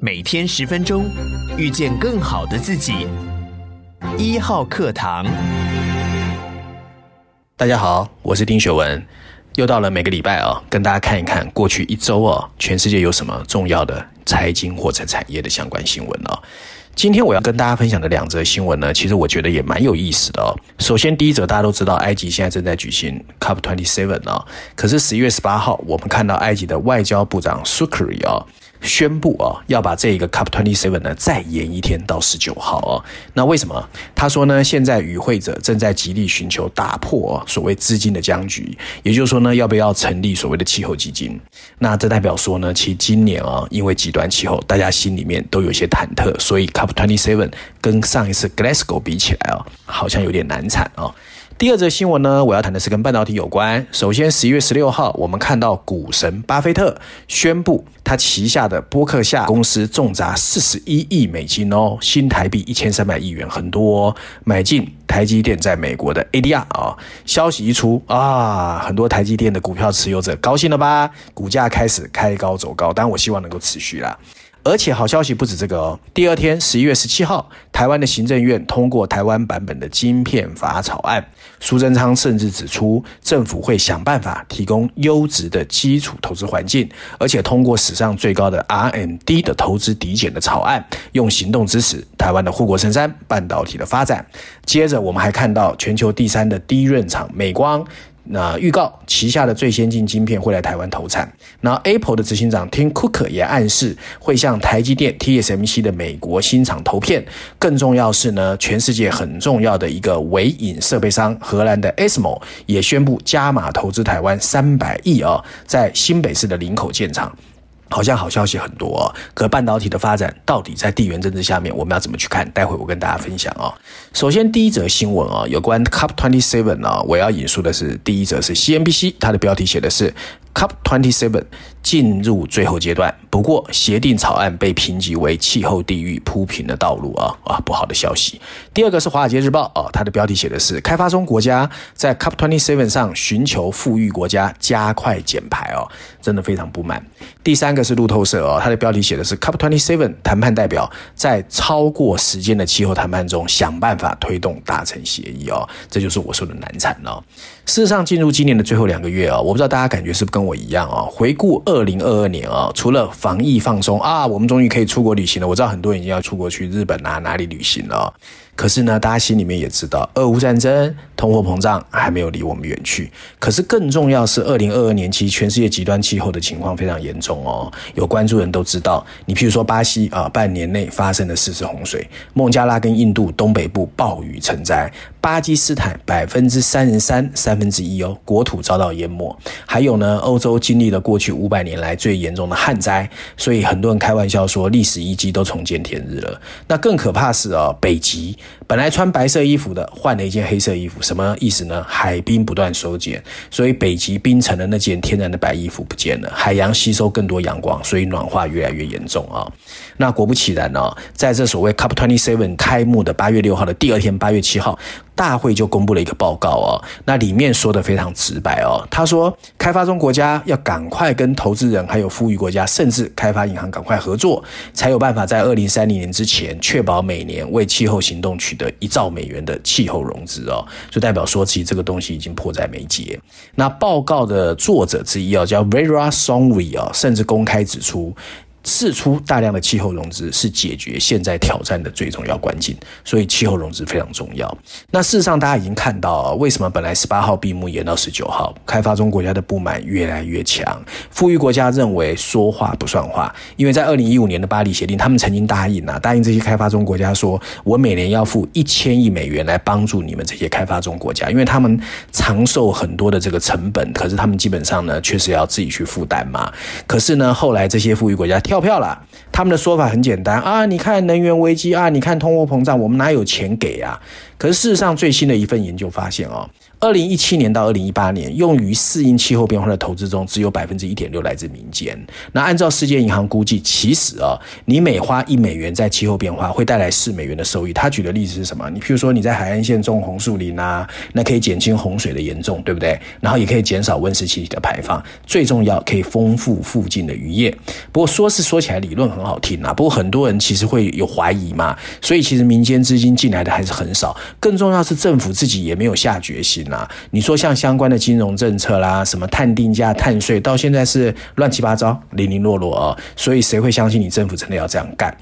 每天十分钟，遇见更好的自己。一号课堂，大家好，我是丁学文，又到了每个礼拜啊，跟大家看一看过去一周啊，全世界有什么重要的财经或者产业的相关新闻啊。今天我要跟大家分享的两则新闻呢，其实我觉得也蛮有意思的哦。首先，第一则大家都知道，埃及现在正在举行 COP27 啊，可是十一月十八号，我们看到埃及的外交部长 Shoukry 啊。宣布啊，要把这个 COP27 呢再延一天到十九号啊。那为什么？他说呢，现在与会者正在极力寻求打破所谓资金的僵局，也就是说呢，要不要成立所谓的气候基金？那这代表说呢，其实今年啊，因为极端气候，大家心里面都有些忐忑，所以 COP27 跟上一次 Glasgow 比起来啊，好像有点难产啊。第二则新闻呢，我要谈的是跟半导体有关。首先，十一月十六号，我们看到股神巴菲特宣布，他旗下的波克夏公司重达四十一亿美金哦，新台币一千三百亿元，很多哦，买进台积电在美国的 ADR 啊。消息一出啊，很多台积电的股票持有者高兴了吧？股价开始开高走高，当然我希望能够持续啦。而且好消息不止这个哦，第二天十一月十七号，台湾的行政院通过台湾版本的晶片法草案。苏贞昌甚至指出，政府会想办法提供优质的基础投资环境，而且通过史上最高的 R&D 的投资抵减的草案，用行动支持台湾的护国神山半导体的发展。接着，我们还看到全球第三的低润厂美光。那预告旗下的最先进晶片会来台湾投产。那 Apple 的执行长 Tim Cook 也暗示会向台积电 TSMC 的美国新厂投片。更重要是呢，全世界很重要的一个微影设备商荷兰的 ASML 也宣布加码投资台湾三百亿啊，在新北市的林口建厂。好像好消息很多哦，可半导体的发展到底在地缘政治下面，我们要怎么去看？待会我跟大家分享啊。首先第一则新闻啊，有关 Cup Twenty Seven 啊，我要引述的是第一则是 CNBC，它的标题写的是。COP27 进入最后阶段，不过协定草案被评级为气候地狱铺平的道路啊啊，不好的消息。第二个是《华尔街日报》啊，它的标题写的是开发中国家在 COP27 上寻求富裕国家加快减排哦，真的非常不满。第三个是路透社哦，它的标题写的是 COP27 谈判代表在超过时间的气候谈判中想办法推动达成协议哦，这就是我说的难产哦。事实上，进入今年的最后两个月啊，我不知道大家感觉是不是跟我一样啊？回顾二零二二年啊，除了防疫放松啊，我们终于可以出国旅行了。我知道很多人已经要出国去日本啊，哪里旅行了。可是呢，大家心里面也知道，俄乌战争、通货膨胀还没有离我们远去。可是更重要是，二零二二年其全世界极端气候的情况非常严重哦。有关注人都知道，你譬如说巴西啊，半年内发生了四次洪水；孟加拉跟印度东北部暴雨成灾；巴基斯坦百分之三十三三分之一哦，国土遭到淹没。还有呢，欧洲经历了过去五百年来最严重的旱灾，所以很多人开玩笑说，历史遗迹都重见天日了。那更可怕是啊，北极。本来穿白色衣服的，换了一件黑色衣服，什么意思呢？海冰不断收减，所以北极冰层的那件天然的白衣服不见了。海洋吸收更多阳光，所以暖化越来越严重啊。那果不其然呢，在这所谓 COP27 开幕的八月六号的第二天，八月七号。大会就公布了一个报告哦，那里面说的非常直白哦，他说开发中国家要赶快跟投资人还有富裕国家，甚至开发银行赶快合作，才有办法在二零三零年之前确保每年为气候行动取得一兆美元的气候融资哦，就代表说其实这个东西已经迫在眉睫。那报告的作者之一哦，叫 Vera Sonry 哦，甚至公开指出。释出大量的气候融资是解决现在挑战的最重要关键，所以气候融资非常重要。那事实上，大家已经看到，为什么本来十八号闭幕延到十九号？开发中国家的不满越来越强，富裕国家认为说话不算话，因为在二零一五年的巴黎协定，他们曾经答应啊，答应这些开发中国家说，我每年要付一千亿美元来帮助你们这些开发中国家，因为他们承受很多的这个成本，可是他们基本上呢，确实要自己去负担嘛。可是呢，后来这些富裕国家跳票了，他们的说法很简单啊，你看能源危机啊，你看通货膨胀，我们哪有钱给啊？可是事实上，最新的一份研究发现哦，二零一七年到二零一八年，用于适应气候变化的投资中，只有百分之一点六来自民间。那按照世界银行估计，其实啊，你每花一美元在气候变化，会带来四美元的收益。他举的例子是什么？你譬如说你在海岸线种红树林啊，那可以减轻洪水的严重，对不对？然后也可以减少温室气体的排放，最重要可以丰富附近的渔业。不过说是说起来理论很好听啊，不过很多人其实会有怀疑嘛，所以其实民间资金进来的还是很少。更重要是政府自己也没有下决心啊。你说像相关的金融政策啦，什么碳定价、碳税，到现在是乱七八糟、零零落落啊，所以谁会相信你政府真的要这样干？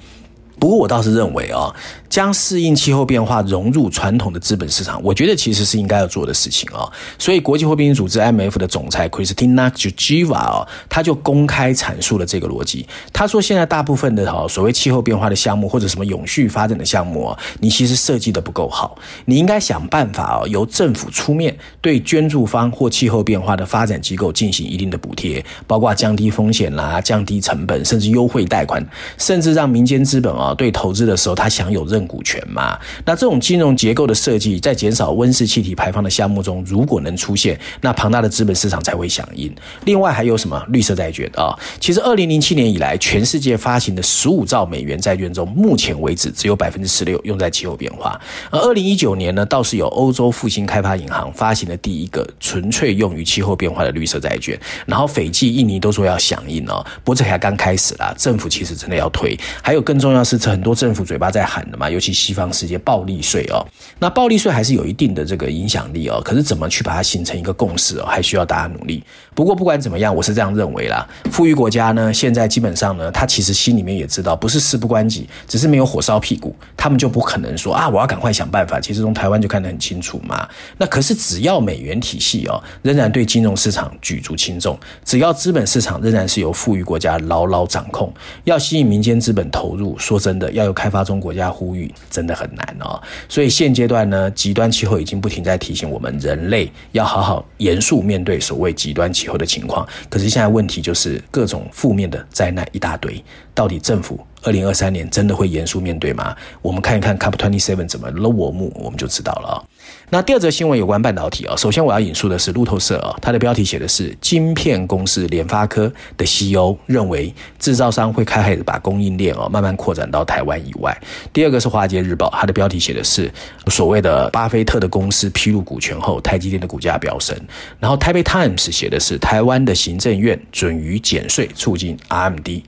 不过我倒是认为啊。将适应气候变化融入传统的资本市场，我觉得其实是应该要做的事情啊。所以，国际货币组织 m f 的总裁 Kristalina Georgieva 啊，他就公开阐述了这个逻辑。他说，现在大部分的哈所谓气候变化的项目或者什么永续发展的项目啊，你其实设计的不够好。你应该想办法啊，由政府出面对捐助方或气候变化的发展机构进行一定的补贴，包括降低风险啦、降低成本，甚至优惠贷款，甚至让民间资本啊对投资的时候他享有认。股权嘛，那这种金融结构的设计，在减少温室气体排放的项目中，如果能出现，那庞大的资本市场才会响应。另外还有什么绿色债券啊？其实二零零七年以来，全世界发行的十五兆美元债券中，目前为止只有百分之十六用在气候变化。而二零一九年呢，倒是有欧洲复兴开发银行发行的第一个纯粹用于气候变化的绿色债券。然后斐济、印尼都说要响应哦，不过这还刚开始啦，政府其实真的要推。还有更重要是，很多政府嘴巴在喊的嘛。尤其西方世界暴力税哦，那暴力税还是有一定的这个影响力哦。可是怎么去把它形成一个共识哦，还需要大家努力。不过不管怎么样，我是这样认为啦。富裕国家呢，现在基本上呢，他其实心里面也知道，不是事不关己，只是没有火烧屁股，他们就不可能说啊，我要赶快想办法。其实从台湾就看得很清楚嘛。那可是只要美元体系哦，仍然对金融市场举足轻重，只要资本市场仍然是由富裕国家牢牢掌控，要吸引民间资本投入，说真的，要有开发中国家呼吁。真的很难哦，所以现阶段呢，极端气候已经不停在提醒我们人类要好好严肃面对所谓极端气以后的情况。可是现在问题就是各种负面的灾难一大堆，到底政府二零二三年真的会严肃面对吗？我们看一看 COP27 怎么落幕，我们就知道了啊。那第二则新闻有关半导体啊，首先我要引述的是路透社啊，它的标题写的是晶片公司联发科的 CEO 认为制造商会开始把供应链哦慢慢扩展到台湾以外。第二个是华尔街日报，它的标题写的是所谓的巴菲特的公司披露股权后，台积电的股价飙升。然后台北 Times 写的是台湾的行政院准予减税，促进 RMD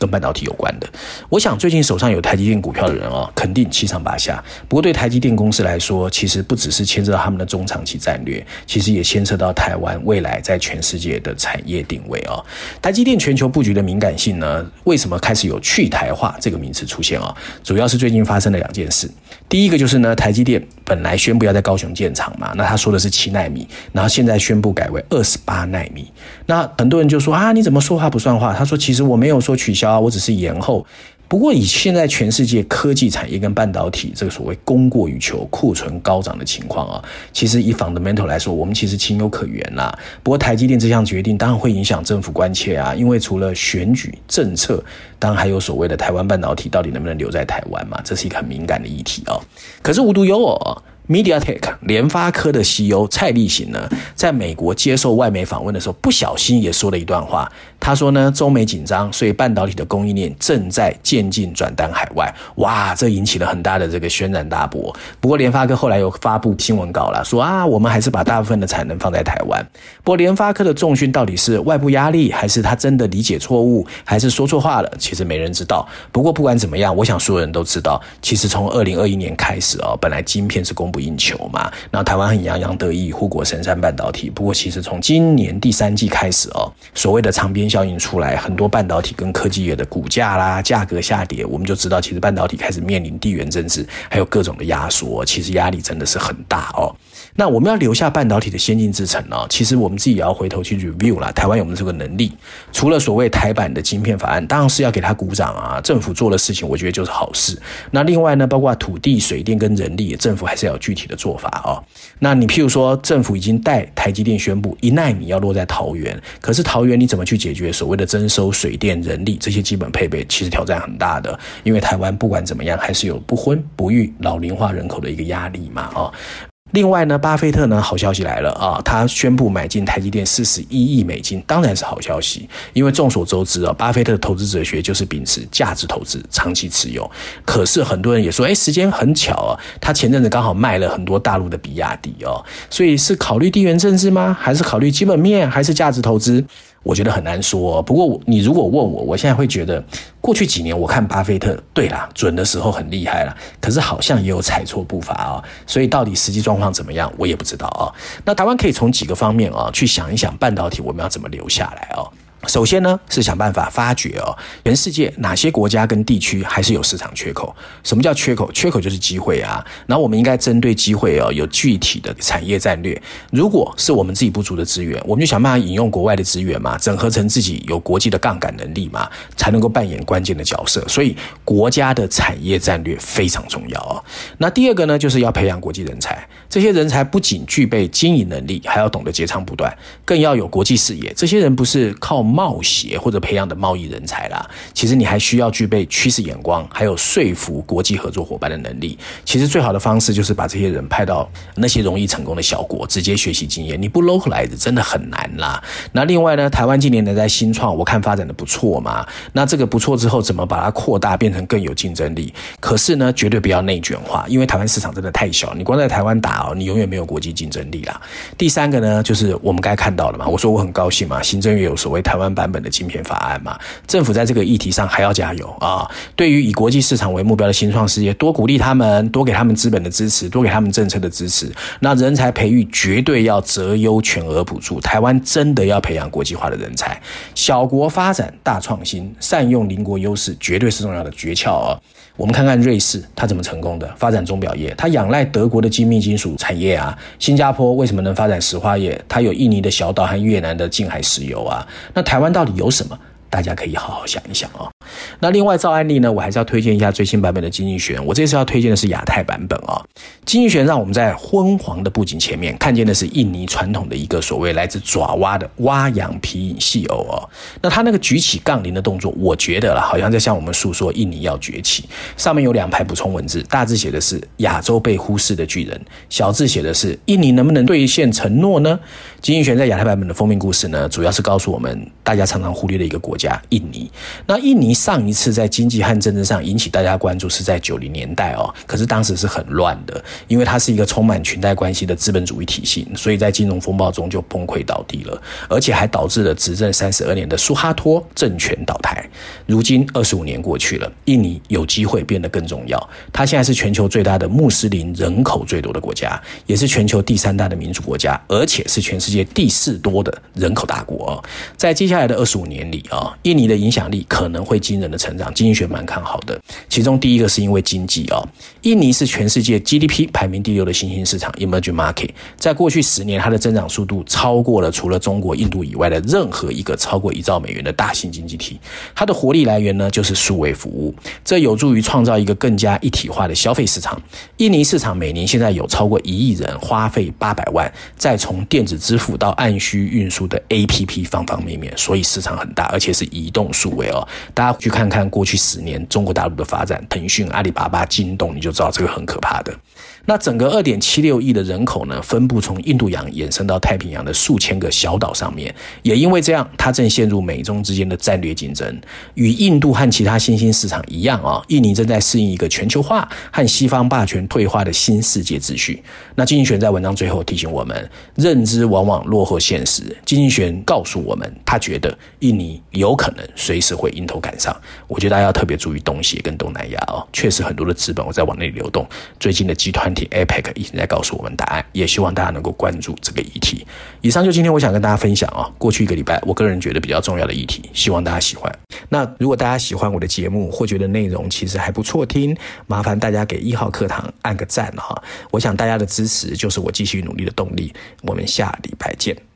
跟半导体有关的。我想最近手上有台积电股票的人啊，肯定七上八下。不过对台积电公司来说，其实不只。是牵涉到他们的中长期战略，其实也牵涉到台湾未来在全世界的产业定位哦。台积电全球布局的敏感性呢，为什么开始有去台化这个名词出现啊？主要是最近发生了两件事。第一个就是呢，台积电本来宣布要在高雄建厂嘛，那他说的是七纳米，然后现在宣布改为二十八纳米。那很多人就说啊，你怎么说话不算话？他说其实我没有说取取消啊，我只是延后。不过，以现在全世界科技产业跟半导体这个所谓供过于求、库存高涨的情况啊，其实以 fundamental 来说，我们其实情有可原啦。不过，台积电这项决定当然会影响政府关切啊，因为除了选举政策，当然还有所谓的台湾半导体到底能不能留在台湾嘛，这是一个很敏感的议题啊。可是无独有偶。MediaTek 联发科的 CEO 蔡立行呢，在美国接受外媒访问的时候，不小心也说了一段话。他说呢，中美紧张，所以半导体的供应链正在渐进转单海外。哇，这引起了很大的这个轩然大波。不过联发科后来又发布新闻稿了，说啊，我们还是把大部分的产能放在台湾。不过联发科的重训到底是外部压力，还是他真的理解错误，还是说错话了？其实没人知道。不过不管怎么样，我想所有人都知道，其实从二零二一年开始哦，本来晶片是供不应求嘛，然后台湾很洋洋得意护国神山半导体。不过其实从今年第三季开始哦，所谓的长边效应出来，很多半导体跟科技业的股价啦、价格下跌，我们就知道其实半导体开始面临地缘政治还有各种的压缩，其实压力真的是很大哦。那我们要留下半导体的先进制程呢？其实我们自己也要回头去 review 啦。台湾有没有这个能力？除了所谓台版的晶片法案，当然是要给他鼓掌啊！政府做的事情，我觉得就是好事。那另外呢，包括土地、水电跟人力，政府还是要有具体的做法哦。那你譬如说，政府已经带台积电宣布一纳米要落在桃园，可是桃园你怎么去解决所谓的征收水电、人力这些基本配备？其实挑战很大的，因为台湾不管怎么样，还是有不婚不育、老龄化人口的一个压力嘛，哦。另外呢，巴菲特呢，好消息来了啊，他宣布买进台积电四十一亿美金，当然是好消息，因为众所周知啊，巴菲特的投资哲学就是秉持价值投资，长期持有。可是很多人也说，哎，时间很巧啊，他前阵子刚好卖了很多大陆的比亚迪哦，所以是考虑地缘政治吗？还是考虑基本面？还是价值投资？我觉得很难说，不过你如果问我，我现在会觉得，过去几年我看巴菲特，对啦，准的时候很厉害啦，可是好像也有踩错步伐啊，所以到底实际状况怎么样，我也不知道啊。那台湾可以从几个方面啊去想一想，半导体我们要怎么留下来啊？首先呢，是想办法发掘哦，全世界哪些国家跟地区还是有市场缺口？什么叫缺口？缺口就是机会啊。然后我们应该针对机会哦，有具体的产业战略。如果是我们自己不足的资源，我们就想办法引用国外的资源嘛，整合成自己有国际的杠杆能力嘛，才能够扮演关键的角色。所以国家的产业战略非常重要哦。那第二个呢，就是要培养国际人才。这些人才不仅具备经营能力，还要懂得截长补短，更要有国际视野。这些人不是靠冒险或者培养的贸易人才啦，其实你还需要具备趋势眼光，还有说服国际合作伙伴的能力。其实最好的方式就是把这些人派到那些容易成功的小国，直接学习经验。你不 localize 真的很难啦。那另外呢，台湾近年来在新创，我看发展的不错嘛。那这个不错之后，怎么把它扩大，变成更有竞争力？可是呢，绝对不要内卷化，因为台湾市场真的太小，你光在台湾打哦，你永远没有国际竞争力啦。第三个呢，就是我们该看到了嘛。我说我很高兴嘛，行政院有所谓台湾版本的晶片法案嘛，政府在这个议题上还要加油啊！对于以国际市场为目标的新创事业，多鼓励他们，多给他们资本的支持，多给他们政策的支持。那人才培育绝对要择优全额补助。台湾真的要培养国际化的人才，小国发展大创新，善用邻国优势，绝对是重要的诀窍啊！我们看看瑞士，它怎么成功的？发展钟表业，它仰赖德国的精密金属产业啊。新加坡为什么能发展石化业？它有印尼的小岛和越南的近海石油啊。那台台湾到底有什么？大家可以好好想一想啊。那另外照案例呢，我还是要推荐一下最新版本的经济学。我这次要推荐的是亚太版本啊、哦。经济学让我们在昏黄的布景前面看见的是印尼传统的一个所谓来自爪哇的蛙羊皮影戏偶哦。那他那个举起杠铃的动作，我觉得啦，好像在向我们诉说印尼要崛起。上面有两排补充文字，大字写的是亚洲被忽视的巨人，小字写的是印尼能不能兑现承诺呢？经济学人在亚太版本的封面故事呢，主要是告诉我们大家常常忽略的一个国家——印尼。那印尼上。上一次在经济和政治上引起大家关注是在九零年代哦，可是当时是很乱的，因为它是一个充满裙带关系的资本主义体系，所以在金融风暴中就崩溃倒地了，而且还导致了执政三十二年的苏哈托政权倒台。如今二十五年过去了，印尼有机会变得更重要。它现在是全球最大的穆斯林人口最多的国家，也是全球第三大的民主国家，而且是全世界第四多的人口大国。在接下来的二十五年里啊，印尼的影响力可能会惊人的成长，经济学蛮看好的。其中第一个是因为经济啊，印尼是全世界 GDP 排名第六的新兴市场 （Emerging Market）。在过去十年，它的增长速度超过了除了中国、印度以外的任何一个超过一兆美元的大型经济体。它的活力来源呢，就是数位服务，这有助于创造一个更加一体化的消费市场。印尼市场每年现在有超过一亿人花费八百万，再从电子支付到按需运输的 APP 方方面面，所以市场很大，而且是移动数位哦。大家去看看过去十年中国大陆的发展，腾讯、阿里巴巴、京东，你就知道这个很可怕的。那整个二点七六亿的人口呢，分布从印度洋延伸到太平洋的数千个小岛上面，也因为这样，它正陷入美中之间的战略竞争。与印度和其他新兴市场一样啊、哦，印尼正在适应一个全球化和西方霸权退化的新世界秩序。那经济学在文章最后提醒我们，认知往往落后现实。经济学告诉我们，他觉得印尼有可能随时会迎头赶上。我觉得大家要特别注意东协跟东南亚哦，确实很多的资本我在往那里流动。最近的集团体。APEC 已经在告诉我们答案，也希望大家能够关注这个议题。以上就今天我想跟大家分享啊，过去一个礼拜我个人觉得比较重要的议题，希望大家喜欢。那如果大家喜欢我的节目，或觉得内容其实还不错听，麻烦大家给一号课堂按个赞哈。我想大家的支持就是我继续努力的动力。我们下礼拜见。